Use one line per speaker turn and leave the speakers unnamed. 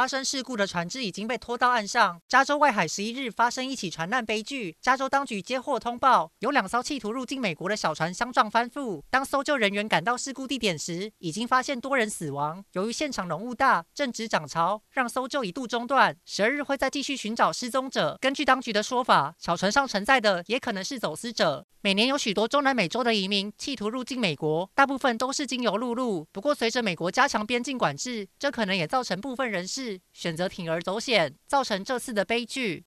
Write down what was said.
发生事故的船只已经被拖到岸上。加州外海十一日发生一起船难悲剧，加州当局接获通报，有两艘企图入境美国的小船相撞翻覆。当搜救人员赶到事故地点时，已经发现多人死亡。由于现场浓雾大，正值涨潮，让搜救一度中断。十二日会再继续寻找失踪者。根据当局的说法，小船上承载的也可能是走私者。每年有许多中南美洲的移民企图入境美国，大部分都是经由陆路。不过，随着美国加强边境管制，这可能也造成部分人士选择铤而走险，造成这次的悲剧。